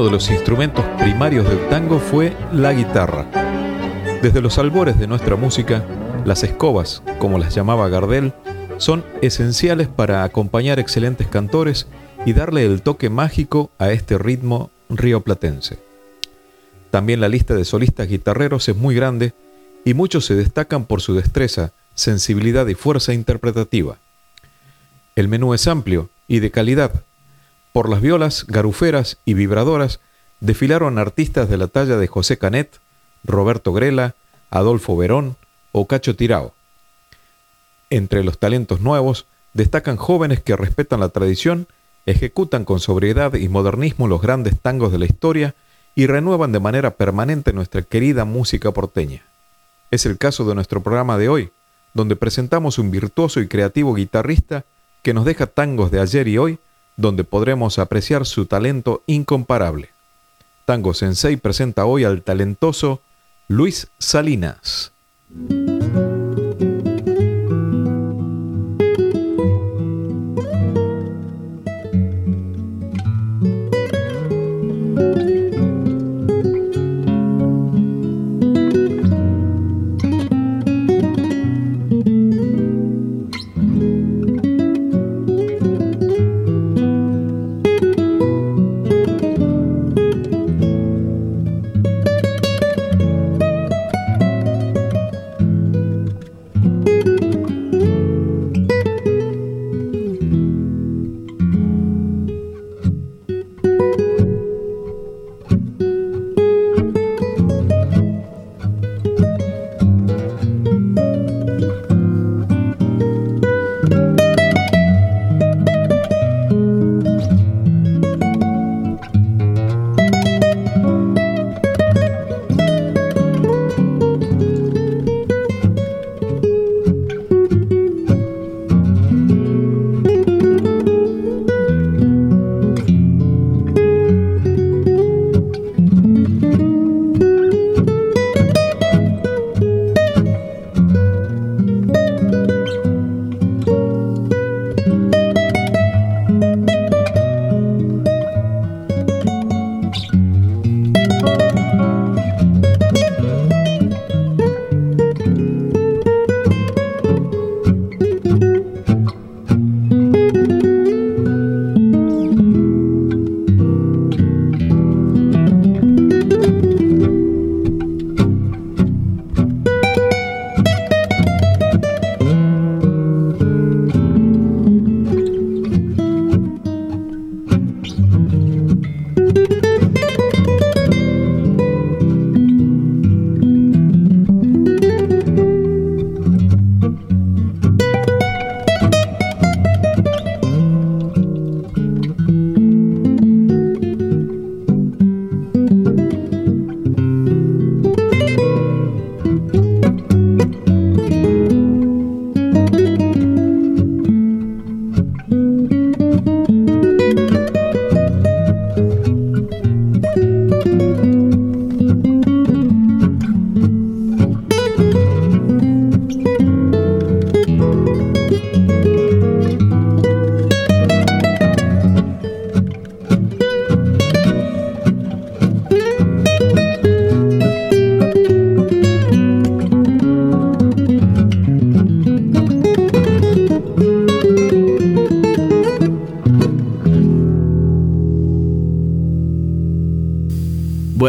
Uno de los instrumentos primarios del tango fue la guitarra. Desde los albores de nuestra música, las escobas, como las llamaba Gardel, son esenciales para acompañar excelentes cantores y darle el toque mágico a este ritmo rioplatense. También la lista de solistas guitarreros es muy grande y muchos se destacan por su destreza, sensibilidad y fuerza interpretativa. El menú es amplio y de calidad, por las violas, garuferas y vibradoras desfilaron artistas de la talla de José Canet, Roberto Grela, Adolfo Verón o Cacho Tirao. Entre los talentos nuevos destacan jóvenes que respetan la tradición, ejecutan con sobriedad y modernismo los grandes tangos de la historia y renuevan de manera permanente nuestra querida música porteña. Es el caso de nuestro programa de hoy, donde presentamos un virtuoso y creativo guitarrista que nos deja tangos de ayer y hoy donde podremos apreciar su talento incomparable. Tango Sensei presenta hoy al talentoso Luis Salinas.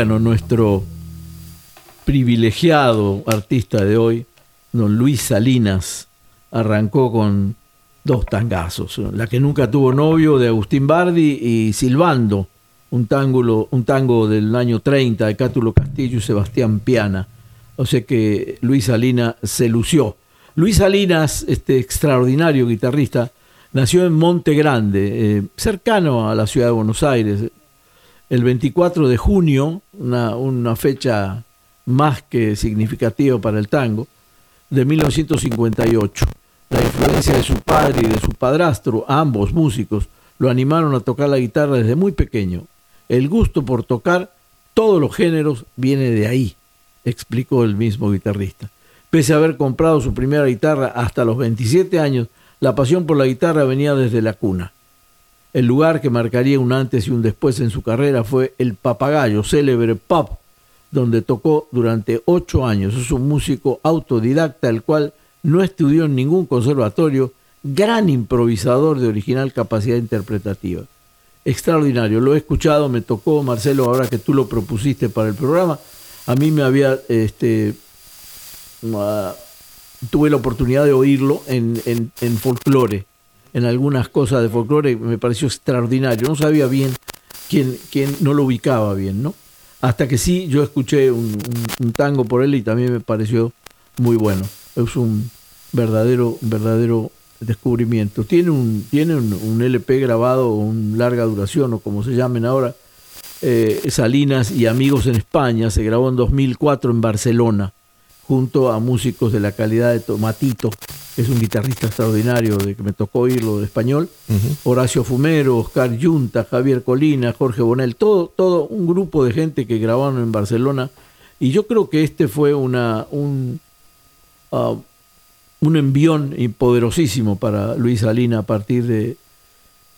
Nuestro privilegiado artista de hoy, don Luis Salinas, arrancó con dos tangazos. La que nunca tuvo novio de Agustín Bardi y Silbando, un, un tango del año 30 de Cátulo Castillo y Sebastián Piana. O sea que Luis Salinas se lució. Luis Salinas, este extraordinario guitarrista, nació en Monte Grande, eh, cercano a la ciudad de Buenos Aires, el 24 de junio, una, fecha más que significativa para el tango, de 1958. La influencia de su padre y de su padrastro, ambos músicos, lo animaron a tocar la guitarra desde muy pequeño. El gusto por tocar todos los géneros viene de ahí, explicó el mismo guitarrista. Pese a haber comprado su primera guitarra hasta los 27 años, la pasión por la guitarra venía desde la cuna. El lugar que marcaría un antes y un después en su carrera fue el Papagayo, célebre pub, donde tocó durante ocho años. Es un músico autodidacta, el cual no estudió en ningún conservatorio, gran improvisador de original capacidad interpretativa. Extraordinario, lo he escuchado, me tocó, Marcelo, ahora que tú lo propusiste para el programa, a mí me había, este, ah, tuve la oportunidad de oírlo en, en, en folclore, en algunas cosas de folclore, me pareció extraordinario, no sabía bien quién, quién no lo ubicaba bien, ¿no? Hasta que sí, yo escuché un, tango por él y también me pareció muy bueno es un verdadero, verdadero descubrimiento. Tiene un, tiene un, LP grabado, un larga duración, o como se llamen ahora, eh, Salinas y Amigos en España, se grabó en 2004 en Barcelona, junto a músicos de la calidad de Tomatito, es un guitarrista extraordinario, de que me tocó oírlo de español, Horacio Fumero, Oscar Yunta, Javier Colina, Jorge Bonel, todo, todo un grupo de gente que grabaron en Barcelona, y yo creo que este fue una, un, Uh, un envión poderosísimo para Luis Salina a partir de,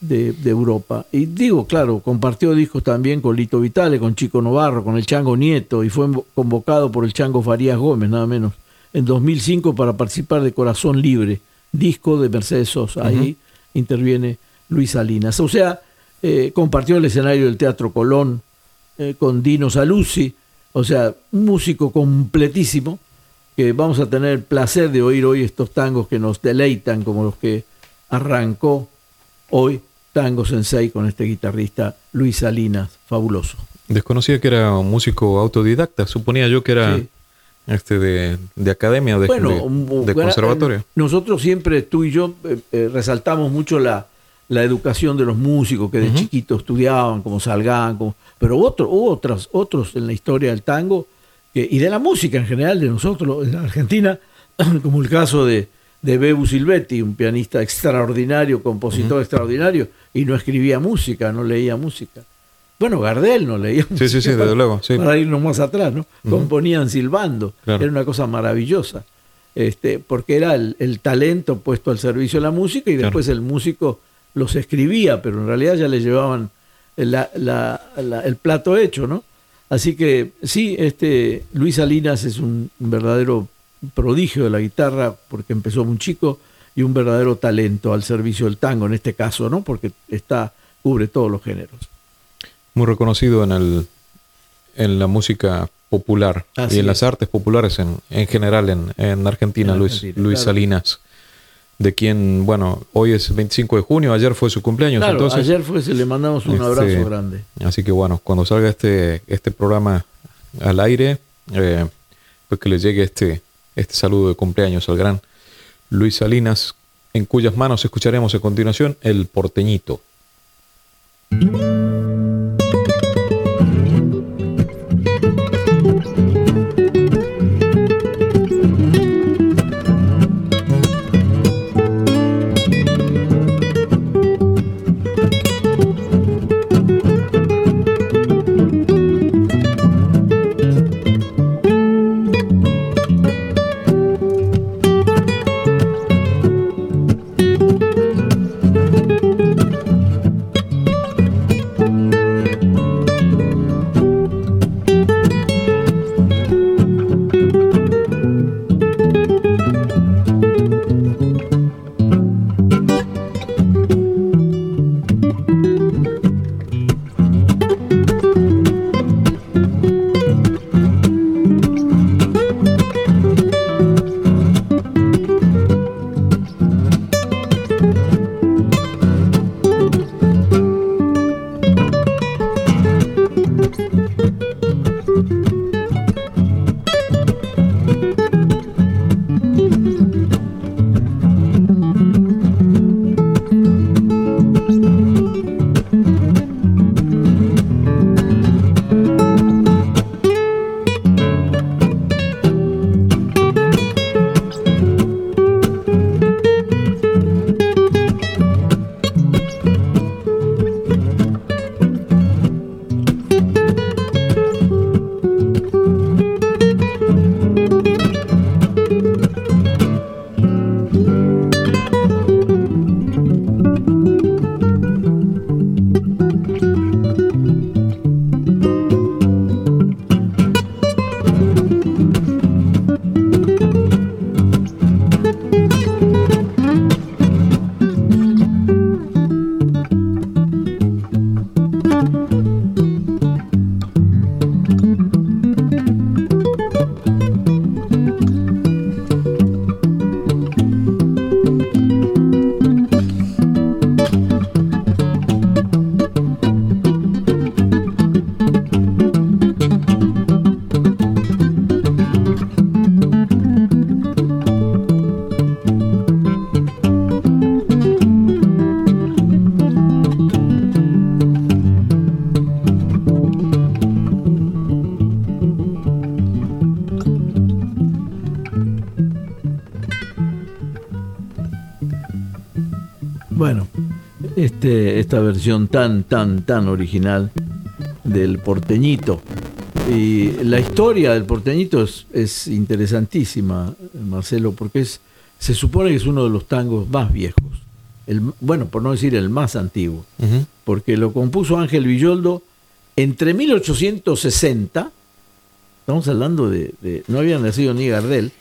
de, Europa. Y digo, claro, compartió discos también con Lito Vitale, con Chico Novarro, con el Chango Nieto, y fue convocado por el Chango Farías Gómez, nada menos, en 2005 para participar de Corazón Libre, disco de Mercedes Sosa. Ahí interviene Luis Salinas. O sea, eh, compartió el escenario del Teatro Colón eh, con Dino Saluzzi, o sea, un músico completísimo que vamos a tener el placer de oír hoy estos tangos que nos deleitan como los que arrancó hoy Tango Sensei con este guitarrista Luis Salinas, fabuloso. Desconocía que era un músico autodidacta, suponía yo que era este de, academia o de, de, conservatorio. Eh, nosotros siempre, tú y yo, eh, eh, resaltamos mucho la, la, educación de los músicos que de chiquitos estudiaban, como Salgán, como, pero otro, otros, otros en la historia del tango y de la música en general de nosotros en Argentina, como el caso de, de Bebu Silvetti, un pianista extraordinario, compositor extraordinario, y no escribía música, no leía música. Bueno, Gardel no leía. Sí, sí, sí, desde luego. Para irnos más atrás, ¿no? Componían silbando. Era una cosa maravillosa. Este, porque era el, talento puesto al servicio de la música y después el músico los escribía, pero en realidad ya le llevaban el plato hecho, ¿no? Así que sí, este Luis Salinas es un verdadero prodigio de la guitarra porque empezó muy chico y un verdadero talento al servicio del tango en este caso, ¿no? Porque está cubre todos los géneros. Muy reconocido en el en la música popular y en las artes populares en, en general en, Argentina, Luis, Luis Salinas de quien, bueno, hoy es 25 de junio, ayer fue su cumpleaños. entonces, ayer fue, se le mandamos un abrazo este, grande. Así que bueno, cuando salga este, este programa al aire, eh, pues que le llegue este, este saludo de cumpleaños al gran Luis Salinas, en cuyas manos escucharemos a continuación el porteñito. Versión tan, tan, tan original del porteñito. Y la historia del porteñito es, interesantísima, Marcelo, porque es, se supone que es uno de los tangos más viejos. El, bueno, por no decir el más antiguo, porque lo compuso Ángel Villoldo entre 1860, estamos hablando de, de, no había nacido ni Gardel,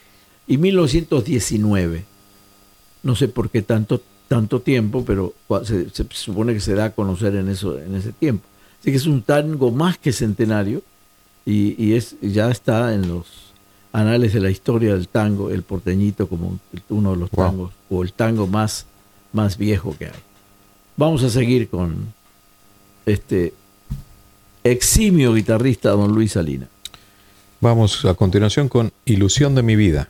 y 1919. No sé por qué tanto tanto tiempo, pero se, supone que se da a conocer en, eso, en ese tiempo. Así que es un tango más que centenario y, es, ya está en los anales de la historia del tango, el porteñito como uno de los tangos, o el tango más, más viejo que hay. Vamos a seguir con este eximio guitarrista don Luis Salina. Vamos a continuación con Ilusión de mi vida.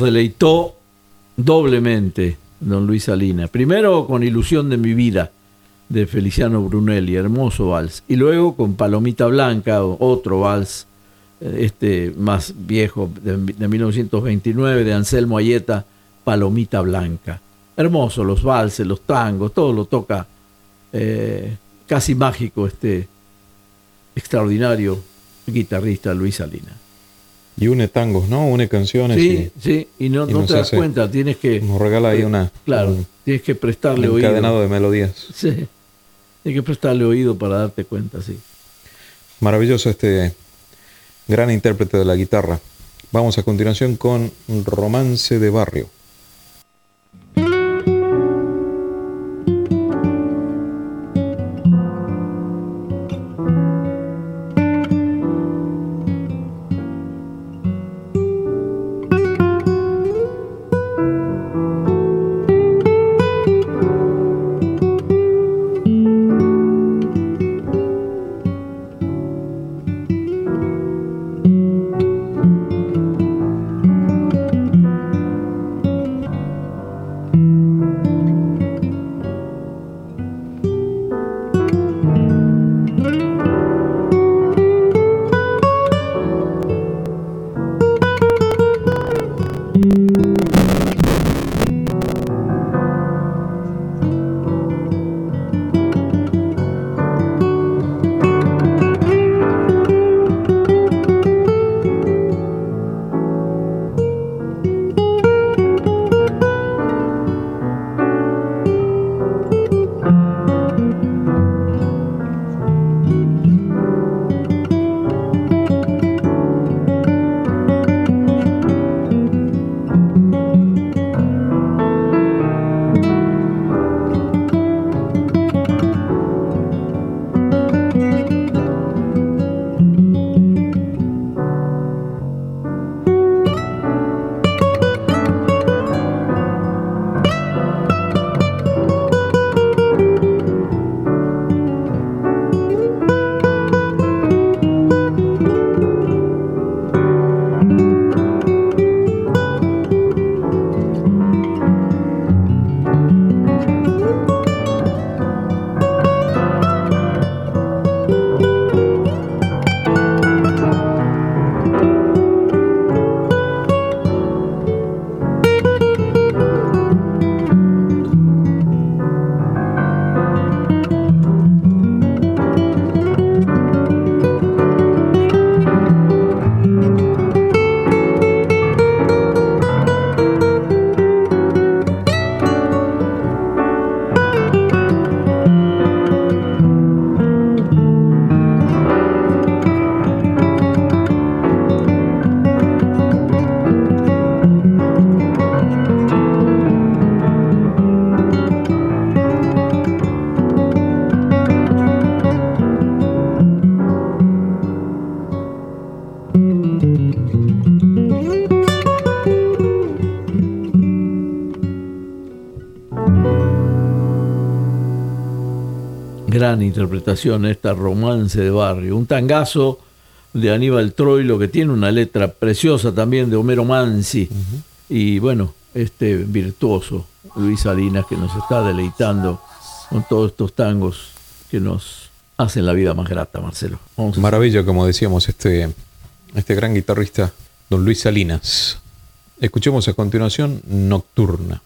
Deleitó doblemente don Luis Salina. Primero con Ilusión de mi vida, de Feliciano Brunelli, hermoso vals. Y luego con Palomita Blanca, otro vals, eh, este más viejo, de, 1929, de Anselmo Ayeta, Palomita Blanca. Hermoso, los valses, los tangos, todo lo toca eh, casi mágico este extraordinario guitarrista Luis Salina. Y une tangos, ¿no? Une canciones. Sí, sí, y no, te das cuenta, tienes que... Nos regala ahí una... Claro, tienes que prestarle un encadenado de melodías. Sí, tienes que prestarle oído para darte cuenta, sí. Maravilloso este gran intérprete de la guitarra. Vamos a continuación con Romance de Barrio. Gran interpretación, esta romance de barrio. Un tangazo de Aníbal Troilo que tiene una letra preciosa también de Homero Mansi. Y bueno, este virtuoso Luis Salinas que nos está deleitando con todos estos tangos que nos hacen la vida más grata, Marcelo. Maravilla, como decíamos, este, este gran guitarrista, don Luis Salinas. Escuchemos a continuación Nocturna.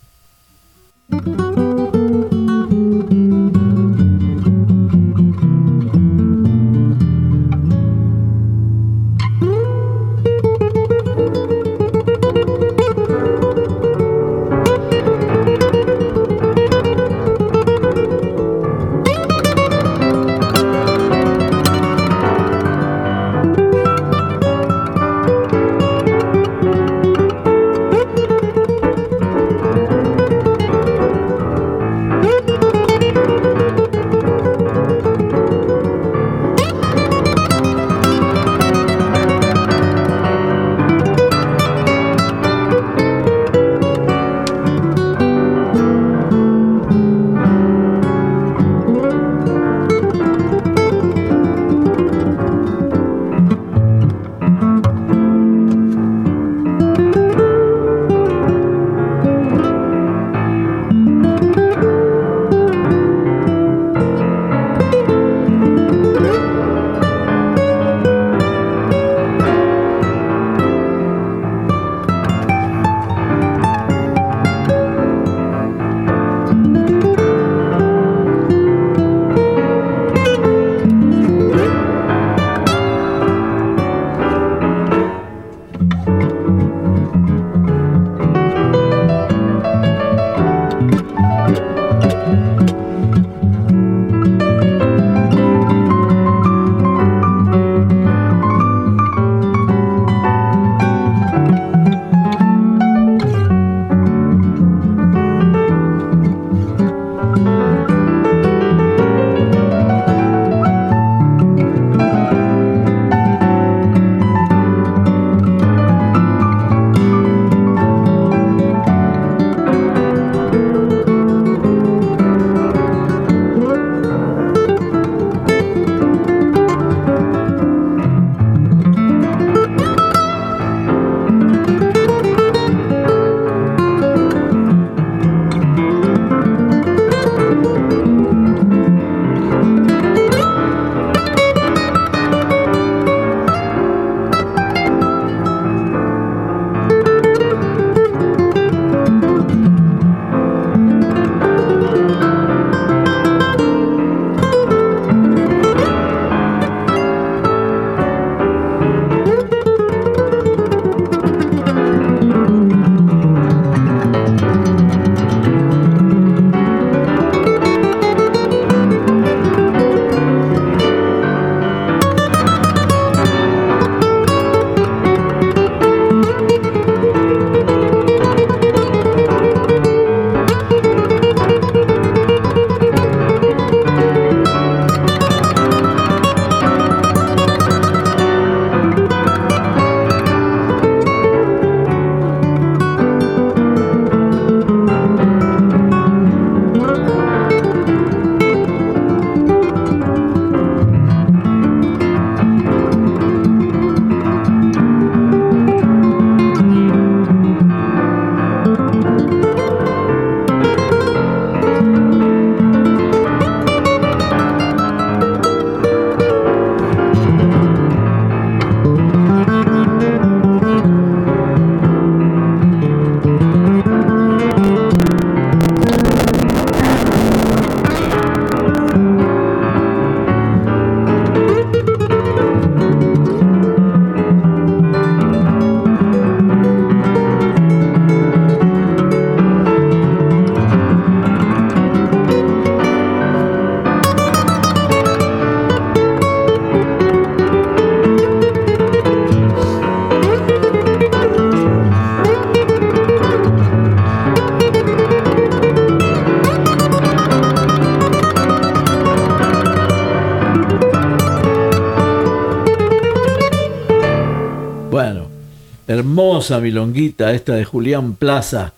Milonguita, esta de Julián Plaza,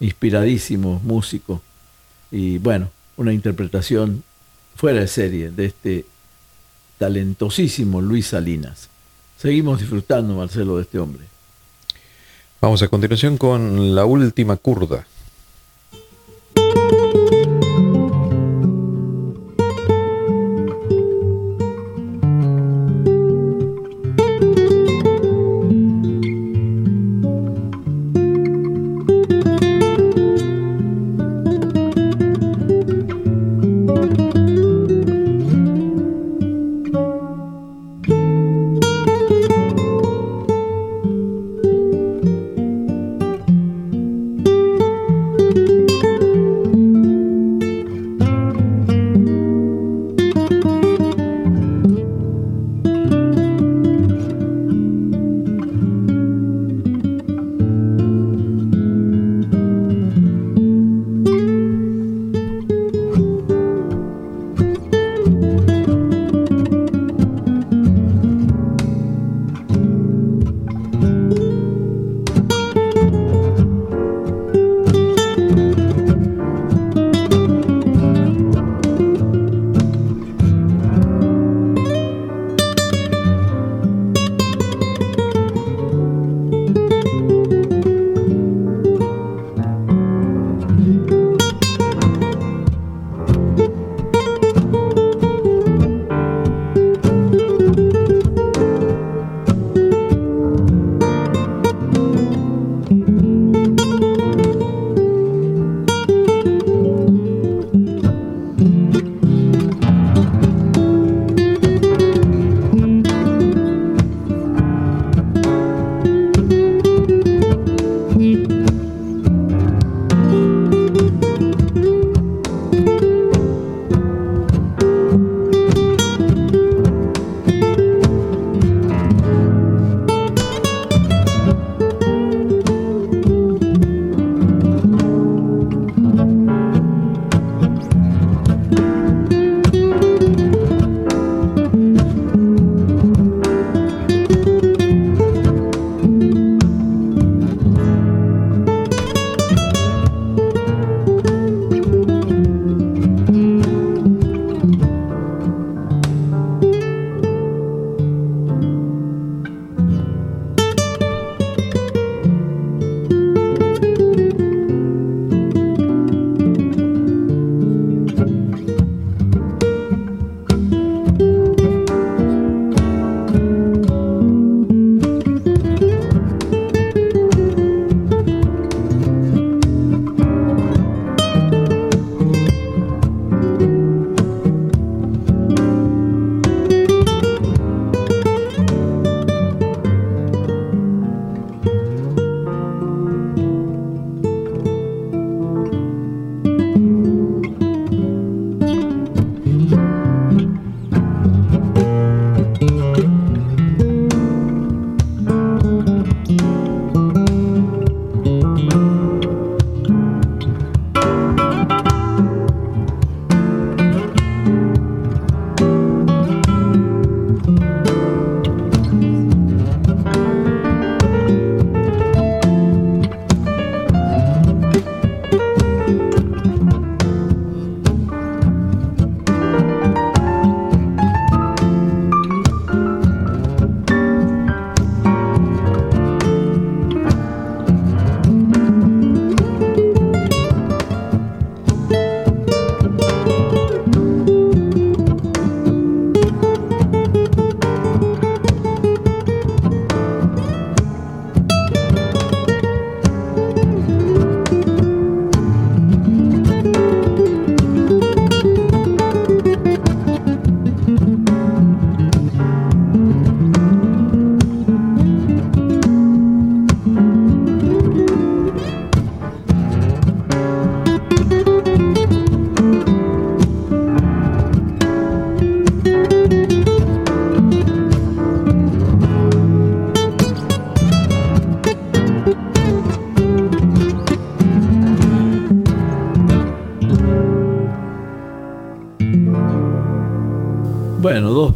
inspiradísimo músico. Y bueno, una interpretación fuera de serie de este talentosísimo Luis Salinas. Seguimos disfrutando, Marcelo, de este hombre. Vamos a continuación con la última curda.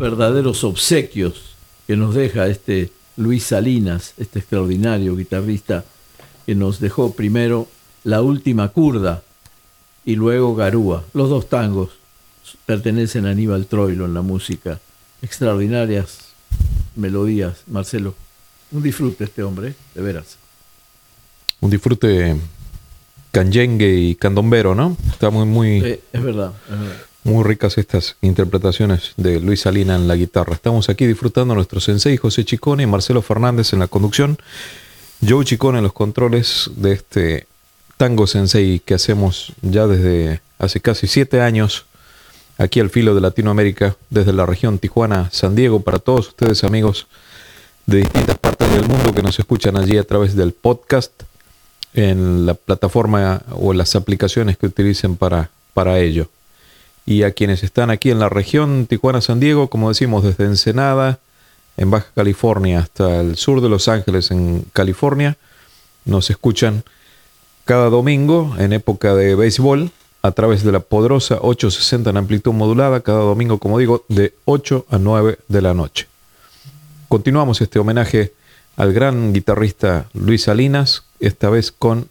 Verdaderos obsequios que nos deja este Luis Salinas, este extraordinario guitarrista que nos dejó primero La Última Curda y luego Garúa. Los dos tangos pertenecen a Aníbal Troilo en la música. Extraordinarias melodías, Marcelo. Un disfrute este hombre, de veras. Un disfrute canyengue y candombero, ¿no? Está muy, muy... es verdad, es verdad. Muy ricas estas interpretaciones de Luis Salina en la guitarra. Estamos aquí disfrutando nuestro sensei José Chicone y Marcelo Fernández en la conducción. Joe Chicone en los controles de este tango sensei que hacemos ya desde hace casi siete años aquí al filo de Latinoamérica, desde la región Tijuana, San Diego, para todos ustedes amigos de distintas partes del mundo que nos escuchan allí a través del podcast, en la plataforma o las aplicaciones que utilicen para, para ello. Y a quienes están aquí en la región Tijuana-San Diego, como decimos, desde Ensenada, en Baja California, hasta el sur de Los Ángeles, en California, nos escuchan cada domingo en época de béisbol a través de la poderosa 860 en amplitud modulada cada domingo, como digo, de 8 a 9 de la noche. Continuamos este homenaje al gran guitarrista Luis Salinas, esta vez con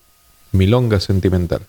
Milonga Sentimental.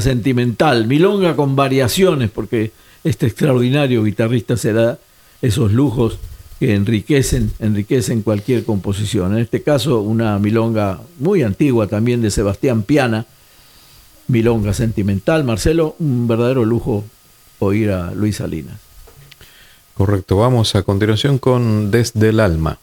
Sentimental, milonga con variaciones, porque este extraordinario guitarrista se da esos lujos que enriquecen, enriquecen cualquier composición. En este caso, una milonga muy antigua también de Sebastián Piana, Milonga Sentimental. Marcelo, un verdadero lujo oír a Luis Salinas. Correcto, vamos a continuación con Desde el Alma.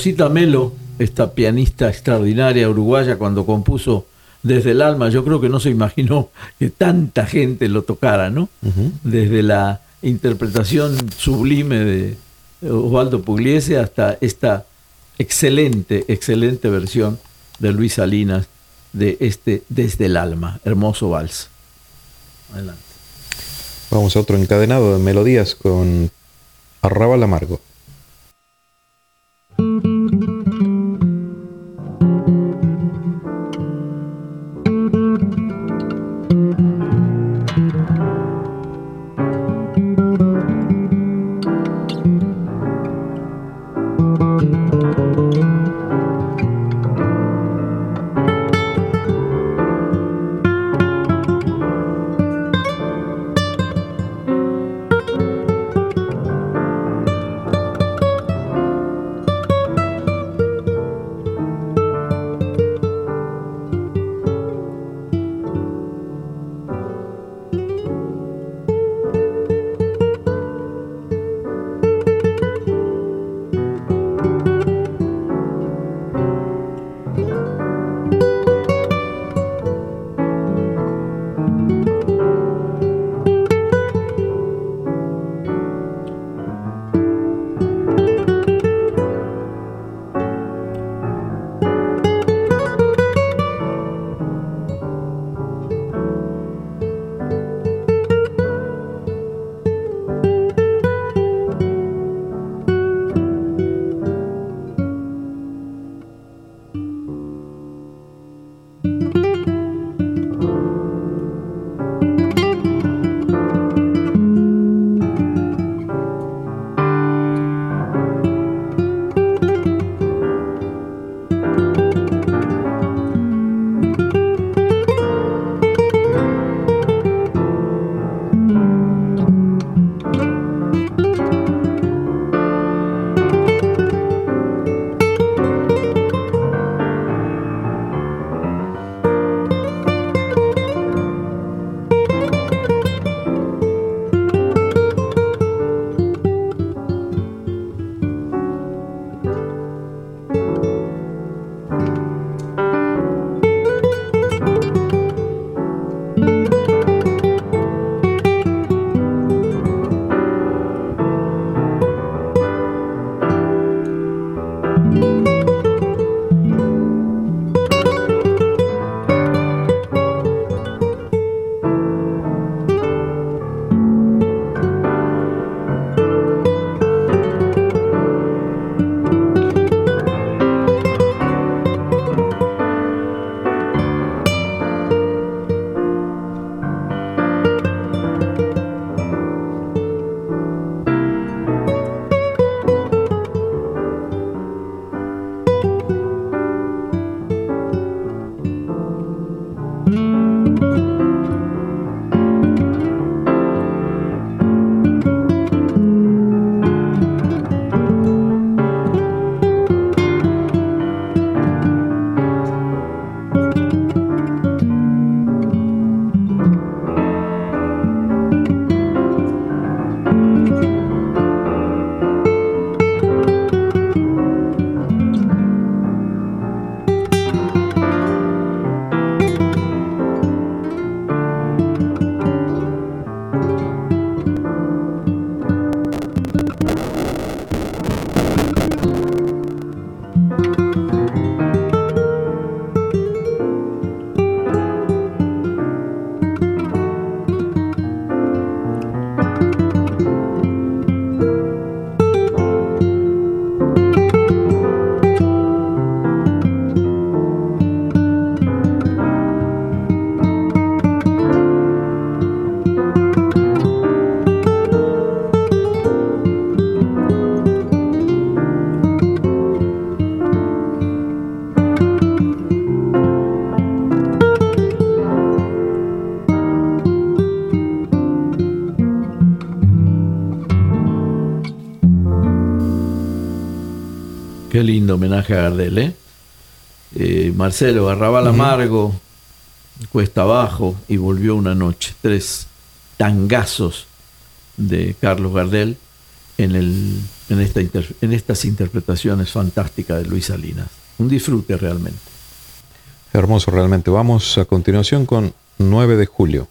Rosita Melo, esta pianista extraordinaria uruguaya, cuando compuso Desde el alma, yo creo que no se imaginó que tanta gente lo tocara, ¿no? Desde la interpretación sublime de Osvaldo Pugliese hasta esta excelente, excelente versión de Luis Salinas de este Desde el alma, hermoso vals. Adelante. Vamos a otro encadenado de melodías con Arrabal Amargo. Qué lindo homenaje a Gardel, ¿eh? eh Marcelo, Amargo, Cuesta Abajo y Volvió una noche. Tres tangazos de Carlos Gardel en, el, en, esta en estas interpretaciones fantásticas de Luis Salinas. Un disfrute realmente. Hermoso realmente. Vamos a continuación con 9 de julio.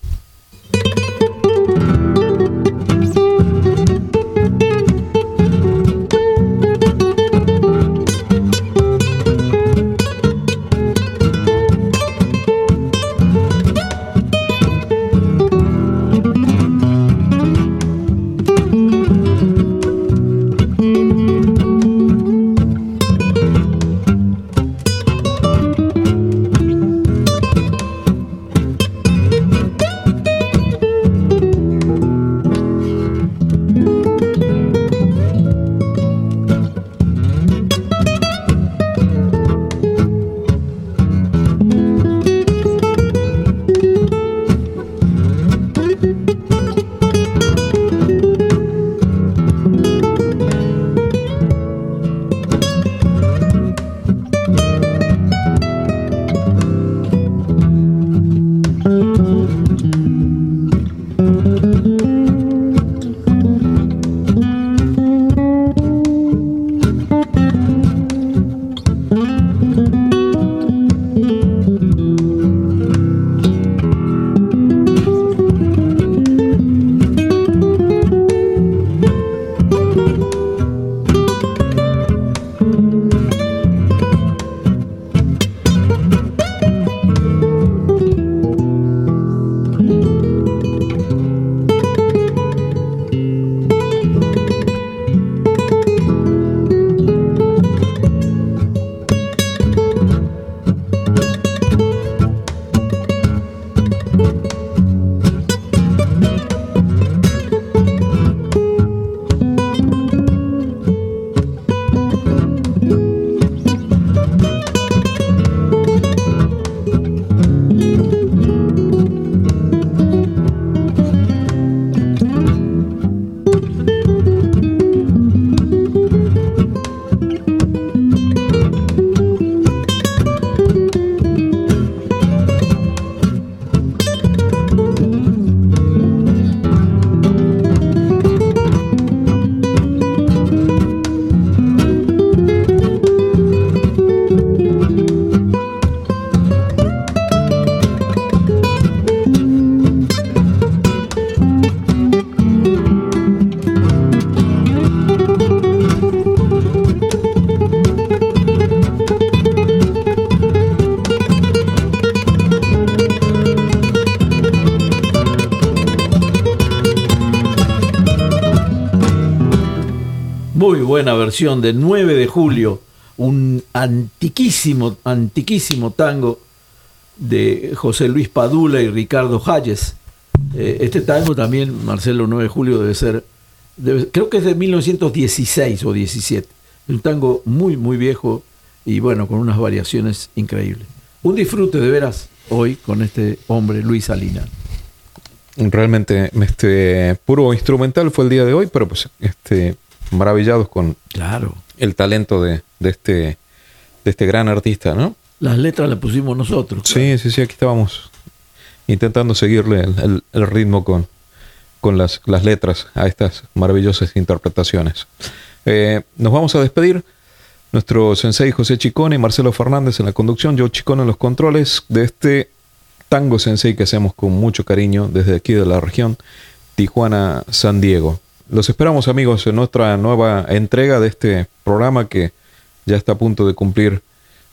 Buena versión de 9 de julio, un antiquísimo, antiquísimo tango de José Luis Padula y Ricardo Hayes. Eh, este tango también, Marcelo 9 de julio, debe ser, creo que es de 1916 o 17. Un tango muy, muy viejo y bueno, con unas variaciones increíbles. Un disfrute de veras hoy con este hombre, Luis Salina. Realmente, este puro instrumental fue el día de hoy, pero pues este maravillados con claro. el talento de, este, de este gran artista, ¿no? Las letras las pusimos nosotros. Sí, sí, sí, aquí estábamos intentando seguirle el, ritmo con, con las, las, letras a estas maravillosas interpretaciones. Eh, nos vamos a despedir. Nuestro sensei José Chicone y Marcelo Fernández en la conducción, yo Chicone en los controles de este tango sensei que hacemos con mucho cariño desde aquí de la región Tijuana, San Diego. Los esperamos amigos en nuestra nueva entrega de este programa que ya está a punto de cumplir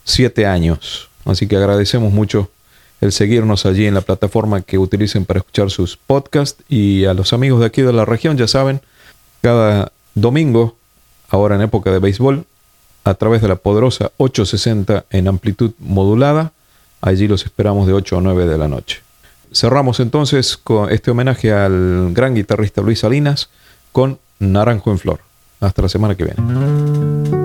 siete años. Así que agradecemos mucho el seguirnos allí en la plataforma que utilicen para escuchar sus podcasts y a los amigos de aquí de la región, ya saben, cada domingo, ahora en época de béisbol, a través de la poderosa 860 en amplitud modulada, allí los esperamos de 8 a 9 de la noche. Cerramos entonces con este homenaje al gran guitarrista Luis Salinas con Naranjo en Flor. Hasta la semana que viene.